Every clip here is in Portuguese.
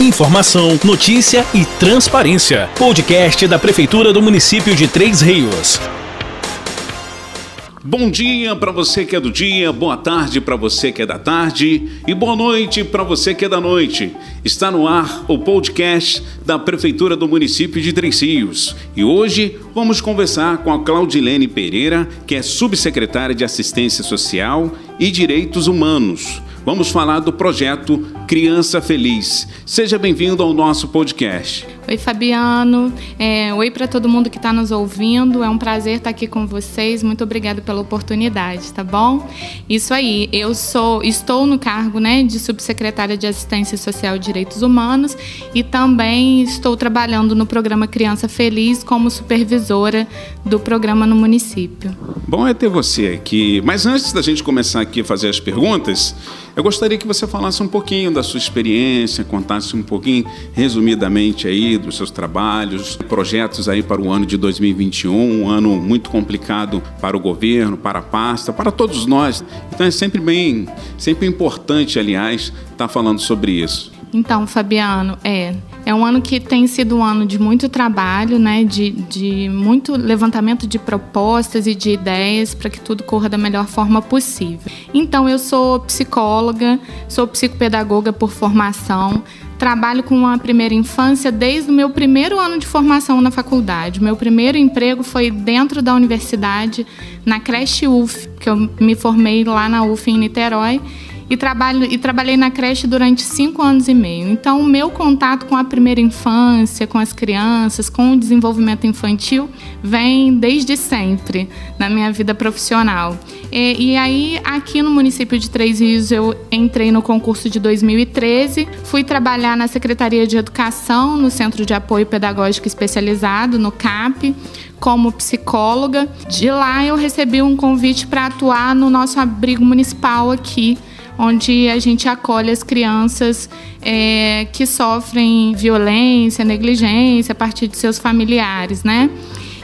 Informação, notícia e transparência. Podcast da Prefeitura do município de Três Rios. Bom dia para você que é do dia, boa tarde para você que é da tarde e boa noite para você que é da noite. Está no ar o podcast da Prefeitura do município de Três Rios. E hoje vamos conversar com a Claudilene Pereira, que é subsecretária de Assistência Social e Direitos Humanos. Vamos falar do projeto Criança Feliz. Seja bem-vindo ao nosso podcast. Oi, Fabiano. É, oi para todo mundo que está nos ouvindo. É um prazer estar aqui com vocês. Muito obrigada pela oportunidade, tá bom? Isso aí. Eu sou, estou no cargo, né, de subsecretária de Assistência Social e Direitos Humanos e também estou trabalhando no programa Criança Feliz como supervisora do programa no município. Bom é ter você aqui. Mas antes da gente começar aqui a fazer as perguntas, eu gostaria que você falasse um pouquinho da sua experiência, contasse um pouquinho resumidamente aí dos seus trabalhos, projetos aí para o ano de 2021, um ano muito complicado para o governo, para a pasta, para todos nós. Então é sempre bem, sempre importante, aliás, estar falando sobre isso. Então, Fabiano, é. É um ano que tem sido um ano de muito trabalho, né? De, de muito levantamento de propostas e de ideias para que tudo corra da melhor forma possível. Então, eu sou psicóloga, sou psicopedagoga por formação, trabalho com a primeira infância desde o meu primeiro ano de formação na faculdade. Meu primeiro emprego foi dentro da universidade, na creche UF, que eu me formei lá na UF em Niterói e, trabalho, e trabalhei na creche durante cinco anos e meio. Então, o meu contato com a primeira infância, com as crianças, com o desenvolvimento infantil, vem desde sempre na minha vida profissional. E, e aí, aqui no município de Três Rios, eu entrei no concurso de 2013, fui trabalhar na Secretaria de Educação, no Centro de Apoio Pedagógico Especializado, no CAP, como psicóloga. De lá, eu recebi um convite para atuar no nosso abrigo municipal aqui onde a gente acolhe as crianças é, que sofrem violência, negligência a partir de seus familiares, né?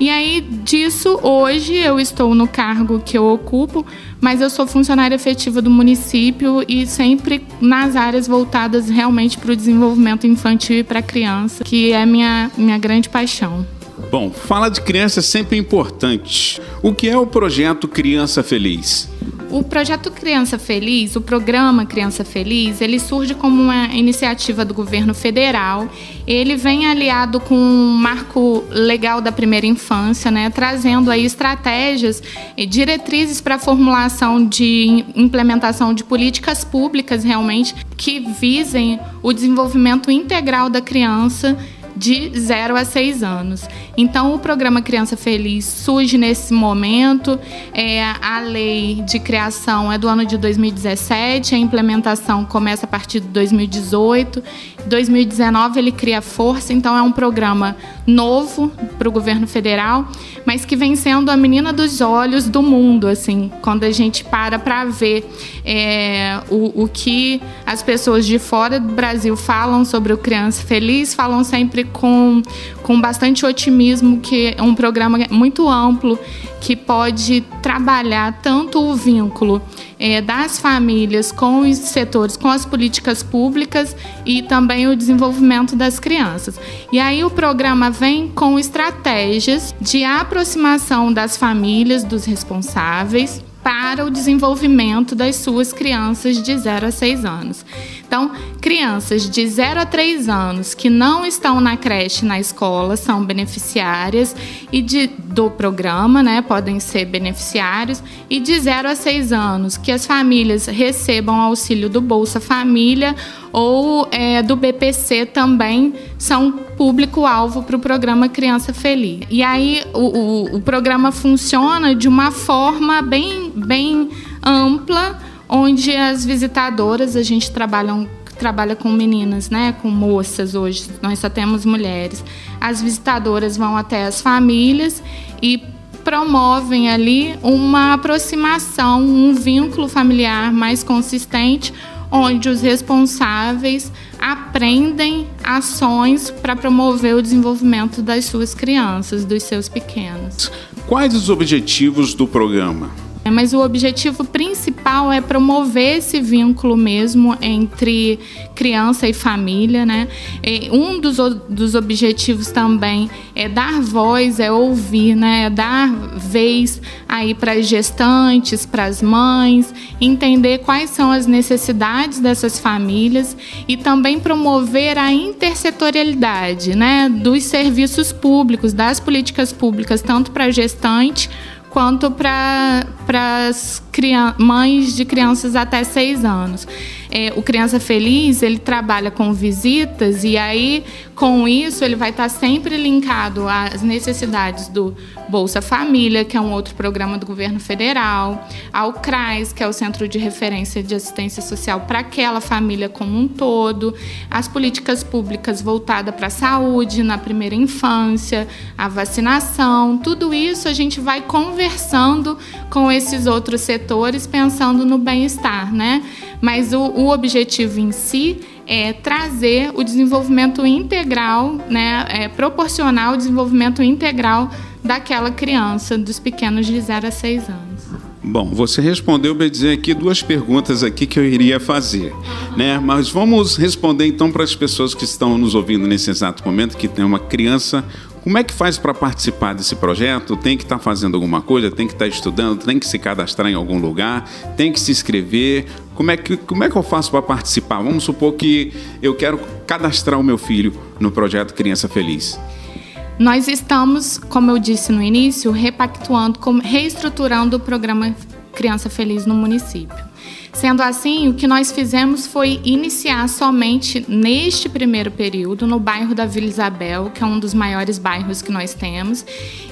E aí, disso, hoje eu estou no cargo que eu ocupo, mas eu sou funcionária efetiva do município e sempre nas áreas voltadas realmente para o desenvolvimento infantil e para a criança, que é minha, minha grande paixão. Bom, fala de criança é sempre importante. O que é o projeto Criança Feliz? O projeto Criança Feliz, o programa Criança Feliz, ele surge como uma iniciativa do governo federal. Ele vem aliado com um marco legal da primeira infância, né, trazendo aí estratégias e diretrizes para a formulação de implementação de políticas públicas realmente que visem o desenvolvimento integral da criança de 0 a 6 anos. Então, o programa Criança Feliz surge nesse momento. É, a lei de criação é do ano de 2017, a implementação começa a partir de 2018. 2019 ele cria força, então é um programa novo para o governo federal, mas que vem sendo a menina dos olhos do mundo, assim, quando a gente para para ver é, o, o que as pessoas de fora do Brasil falam sobre o Criança Feliz, falam sempre com, com bastante otimismo, que é um programa muito amplo que pode trabalhar tanto o vínculo é, das famílias com os setores, com as políticas públicas e também o desenvolvimento das crianças. E aí o programa vem com estratégias de aproximação das famílias, dos responsáveis, para o desenvolvimento das suas crianças de 0 a 6 anos. Então, crianças de 0 a 3 anos que não estão na creche, na escola, são beneficiárias e de, do programa, né, podem ser beneficiários, e de 0 a 6 anos que as famílias recebam auxílio do Bolsa Família ou é, do BPC também são público-alvo para o programa Criança Feliz. E aí o, o, o programa funciona de uma forma bem, bem ampla onde as visitadoras, a gente trabalha, trabalha com meninas, né, com moças hoje, nós só temos mulheres. As visitadoras vão até as famílias e promovem ali uma aproximação, um vínculo familiar mais consistente, onde os responsáveis aprendem ações para promover o desenvolvimento das suas crianças, dos seus pequenos. Quais os objetivos do programa? Mas o objetivo principal é promover esse vínculo mesmo entre criança e família, né? E um dos, dos objetivos também é dar voz, é ouvir, né? É dar vez aí para as gestantes, para as mães, entender quais são as necessidades dessas famílias e também promover a intersetorialidade, né? Dos serviços públicos, das políticas públicas, tanto para gestante quanto para as mães de crianças até seis anos. É, o Criança Feliz ele trabalha com visitas e aí com isso ele vai estar sempre linkado às necessidades do Bolsa Família, que é um outro programa do governo federal, ao CRAS, que é o Centro de Referência de Assistência Social para aquela família como um todo, as políticas públicas voltadas para a saúde na primeira infância, a vacinação, tudo isso a gente vai conversando com esses outros setores pensando no bem-estar, né? Mas o, o objetivo em si é trazer o desenvolvimento integral, né, é, proporcionar o desenvolvimento integral daquela criança, dos pequenos de 0 a 6 anos. Bom, você respondeu bem dizer aqui duas perguntas aqui que eu iria fazer, né? Mas vamos responder então para as pessoas que estão nos ouvindo nesse exato momento que tem uma criança como é que faz para participar desse projeto? Tem que estar tá fazendo alguma coisa, tem que estar tá estudando, tem que se cadastrar em algum lugar, tem que se inscrever. Como é que, como é que eu faço para participar? Vamos supor que eu quero cadastrar o meu filho no projeto Criança Feliz. Nós estamos, como eu disse no início, repactuando, reestruturando o programa Criança Feliz no município. Sendo assim, o que nós fizemos foi iniciar somente neste primeiro período no bairro da Vila Isabel, que é um dos maiores bairros que nós temos,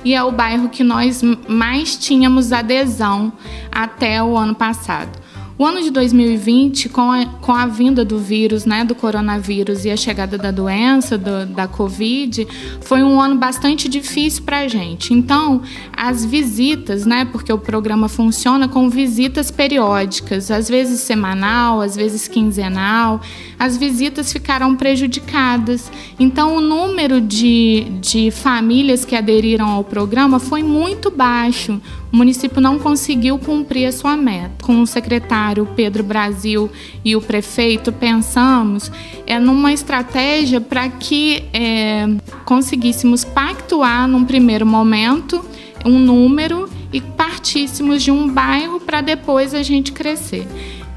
e é o bairro que nós mais tínhamos adesão até o ano passado. O ano de 2020, com a, com a vinda do vírus, né, do coronavírus e a chegada da doença, do, da Covid, foi um ano bastante difícil para a gente. Então, as visitas, né, porque o programa funciona com visitas periódicas, às vezes semanal, às vezes quinzenal, as visitas ficaram prejudicadas. Então, o número de, de famílias que aderiram ao programa foi muito baixo o município não conseguiu cumprir a sua meta. Com o secretário Pedro Brasil e o prefeito, pensamos é, numa estratégia para que é, conseguíssemos pactuar, num primeiro momento, um número e partíssemos de um bairro para depois a gente crescer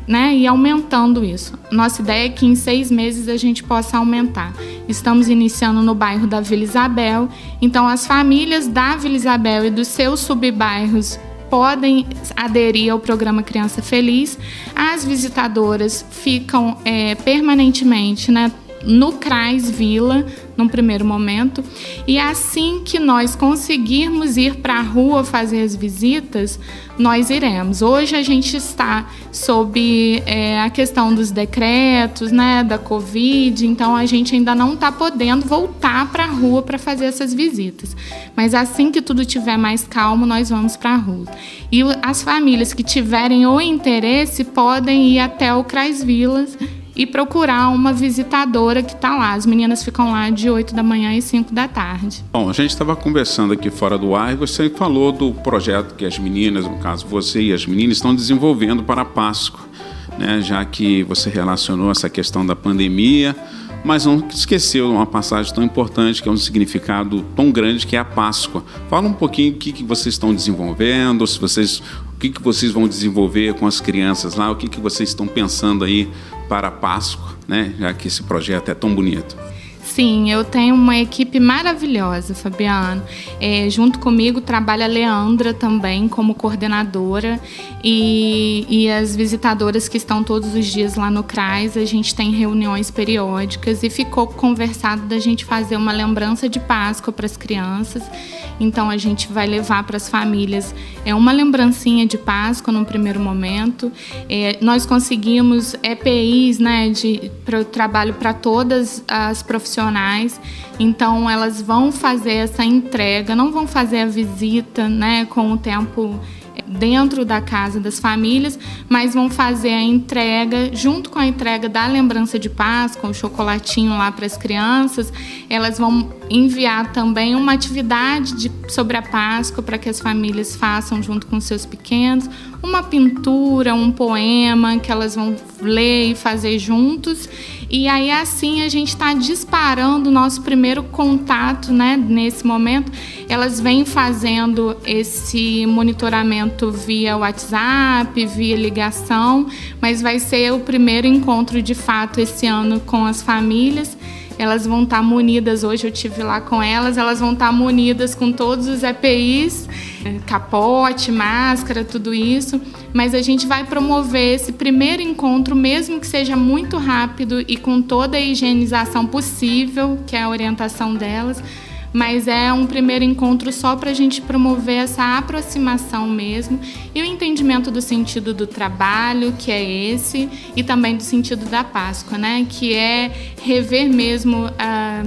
né, e aumentando isso. Nossa ideia é que em seis meses a gente possa aumentar. Estamos iniciando no bairro da Vila Isabel, então as famílias da Vila Isabel e dos seus subbairros podem aderir ao programa Criança Feliz. As visitadoras ficam é, permanentemente né, no CRAS Vila, num primeiro momento, e assim que nós conseguirmos ir para a rua fazer as visitas, nós iremos. Hoje a gente está sob é, a questão dos decretos, né, da Covid, então a gente ainda não está podendo voltar para a rua para fazer essas visitas. Mas assim que tudo tiver mais calmo, nós vamos para a rua. E as famílias que tiverem o interesse podem ir até o CRAS Vilas e procurar uma visitadora que está lá. As meninas ficam lá de 8 da manhã e 5 da tarde. Bom, a gente estava conversando aqui fora do ar e você falou do projeto que as meninas, no caso você e as meninas, estão desenvolvendo para a Páscoa, né? já que você relacionou essa questão da pandemia mas não esqueceu uma passagem tão importante, que é um significado tão grande que é a Páscoa. Fala um pouquinho o que, que vocês estão desenvolvendo, se vocês, o que, que vocês vão desenvolver com as crianças lá, o que, que vocês estão pensando aí para a Páscoa, né? Já que esse projeto é tão bonito. Sim, eu tenho uma equipe maravilhosa, Fabiano. É, junto comigo trabalha a Leandra também como coordenadora e, e as visitadoras que estão todos os dias lá no CRAS. A gente tem reuniões periódicas e ficou conversado da gente fazer uma lembrança de Páscoa para as crianças. Então a gente vai levar para as famílias é uma lembrancinha de Páscoa no primeiro momento. É, nós conseguimos EPIs, né, de para trabalho para todas as profissionais profissionais, então elas vão fazer essa entrega, não vão fazer a visita, né, com o tempo dentro da casa das famílias, mas vão fazer a entrega, junto com a entrega da lembrança de Páscoa, o chocolatinho lá para as crianças, elas vão enviar também uma atividade de, sobre a Páscoa para que as famílias façam junto com seus pequenos, uma pintura, um poema que elas vão ler e fazer juntos. E aí assim a gente está disparando o nosso primeiro contato, né? Nesse momento, elas vêm fazendo esse monitoramento via WhatsApp, via ligação, mas vai ser o primeiro encontro de fato esse ano com as famílias elas vão estar munidas, hoje eu tive lá com elas, elas vão estar munidas com todos os EPIs, capote, máscara, tudo isso, mas a gente vai promover esse primeiro encontro, mesmo que seja muito rápido e com toda a higienização possível, que é a orientação delas, mas é um primeiro encontro só para a gente promover essa aproximação mesmo. E o entendimento do sentido do trabalho, que é esse, e também do sentido da Páscoa, né? Que é rever mesmo ah,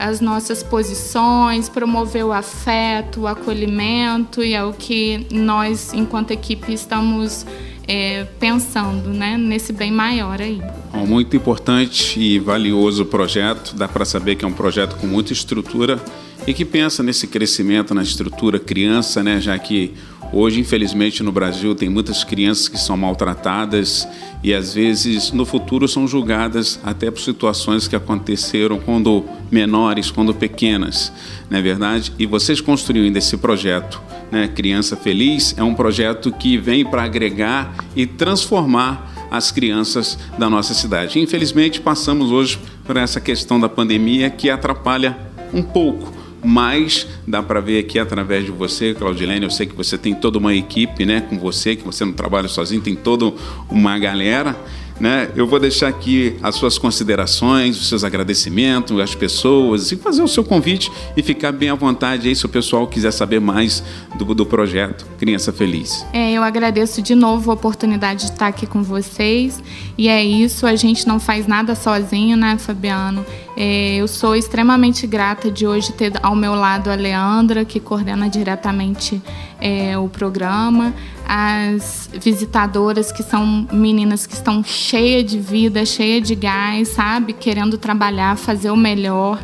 as nossas posições, promover o afeto, o acolhimento, e é o que nós, enquanto equipe, estamos é, pensando né, nesse bem maior aí. Muito importante e valioso o projeto, dá para saber que é um projeto com muita estrutura e que pensa nesse crescimento na estrutura criança, né, já que hoje, infelizmente, no Brasil tem muitas crianças que são maltratadas e às vezes no futuro são julgadas até por situações que aconteceram quando menores, quando pequenas, não é verdade? E vocês construindo esse projeto né, Criança Feliz, é um projeto que vem para agregar e transformar as crianças da nossa cidade. Infelizmente, passamos hoje por essa questão da pandemia que atrapalha um pouco, mas dá para ver aqui através de você, Claudilene, eu sei que você tem toda uma equipe, né, com você, que você não trabalha sozinho, tem toda uma galera né? Eu vou deixar aqui as suas considerações, os seus agradecimentos às pessoas e fazer o seu convite e ficar bem à vontade aí se o pessoal quiser saber mais do, do projeto Criança Feliz. É, eu agradeço de novo a oportunidade de estar aqui com vocês e é isso, a gente não faz nada sozinho, né, Fabiano? É, eu sou extremamente grata de hoje ter ao meu lado a Leandra, que coordena diretamente é, o programa, as visitadoras que são meninas que estão cheias de vida, cheias de gás, sabe? Querendo trabalhar, fazer o melhor.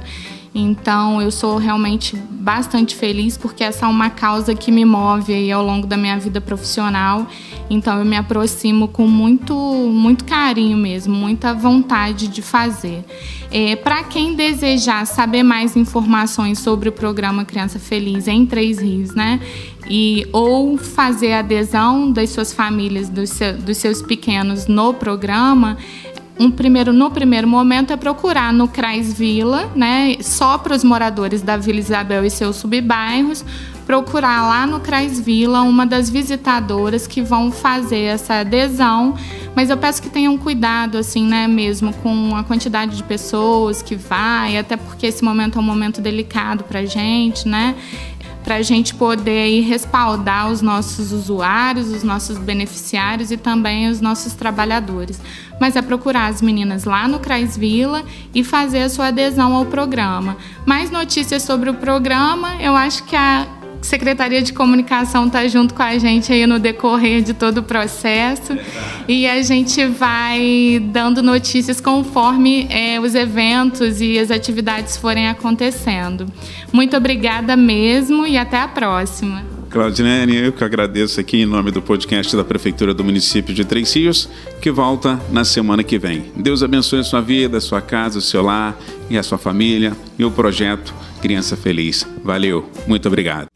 Então, eu sou realmente bastante feliz porque essa é uma causa que me move aí ao longo da minha vida profissional. Então, eu me aproximo com muito, muito carinho mesmo, muita vontade de fazer. É, Para quem desejar saber mais informações sobre o programa Criança Feliz em Três Rios, né? E, ou fazer adesão das suas famílias, dos, seu, dos seus pequenos no programa, um primeiro, no primeiro momento é procurar no CRAS Vila, né, só para os moradores da Vila Isabel e seus subbairros, procurar lá no CRAS Vila uma das visitadoras que vão fazer essa adesão, mas eu peço que tenham cuidado assim, né, mesmo com a quantidade de pessoas que vai, até porque esse momento é um momento delicado para gente, né? Para a gente poder respaldar os nossos usuários, os nossos beneficiários e também os nossos trabalhadores. Mas é procurar as meninas lá no Crais Vila e fazer a sua adesão ao programa. Mais notícias sobre o programa, eu acho que a Secretaria de Comunicação está junto com a gente aí no decorrer de todo o processo e a gente vai dando notícias conforme é, os eventos e as atividades forem acontecendo. Muito obrigada mesmo e até a próxima. Claudinene, eu que agradeço aqui em nome do podcast da Prefeitura do município de Três Rios, que volta na semana que vem. Deus abençoe a sua vida, a sua casa, o seu lar e a sua família e o projeto Criança Feliz. Valeu, muito obrigado.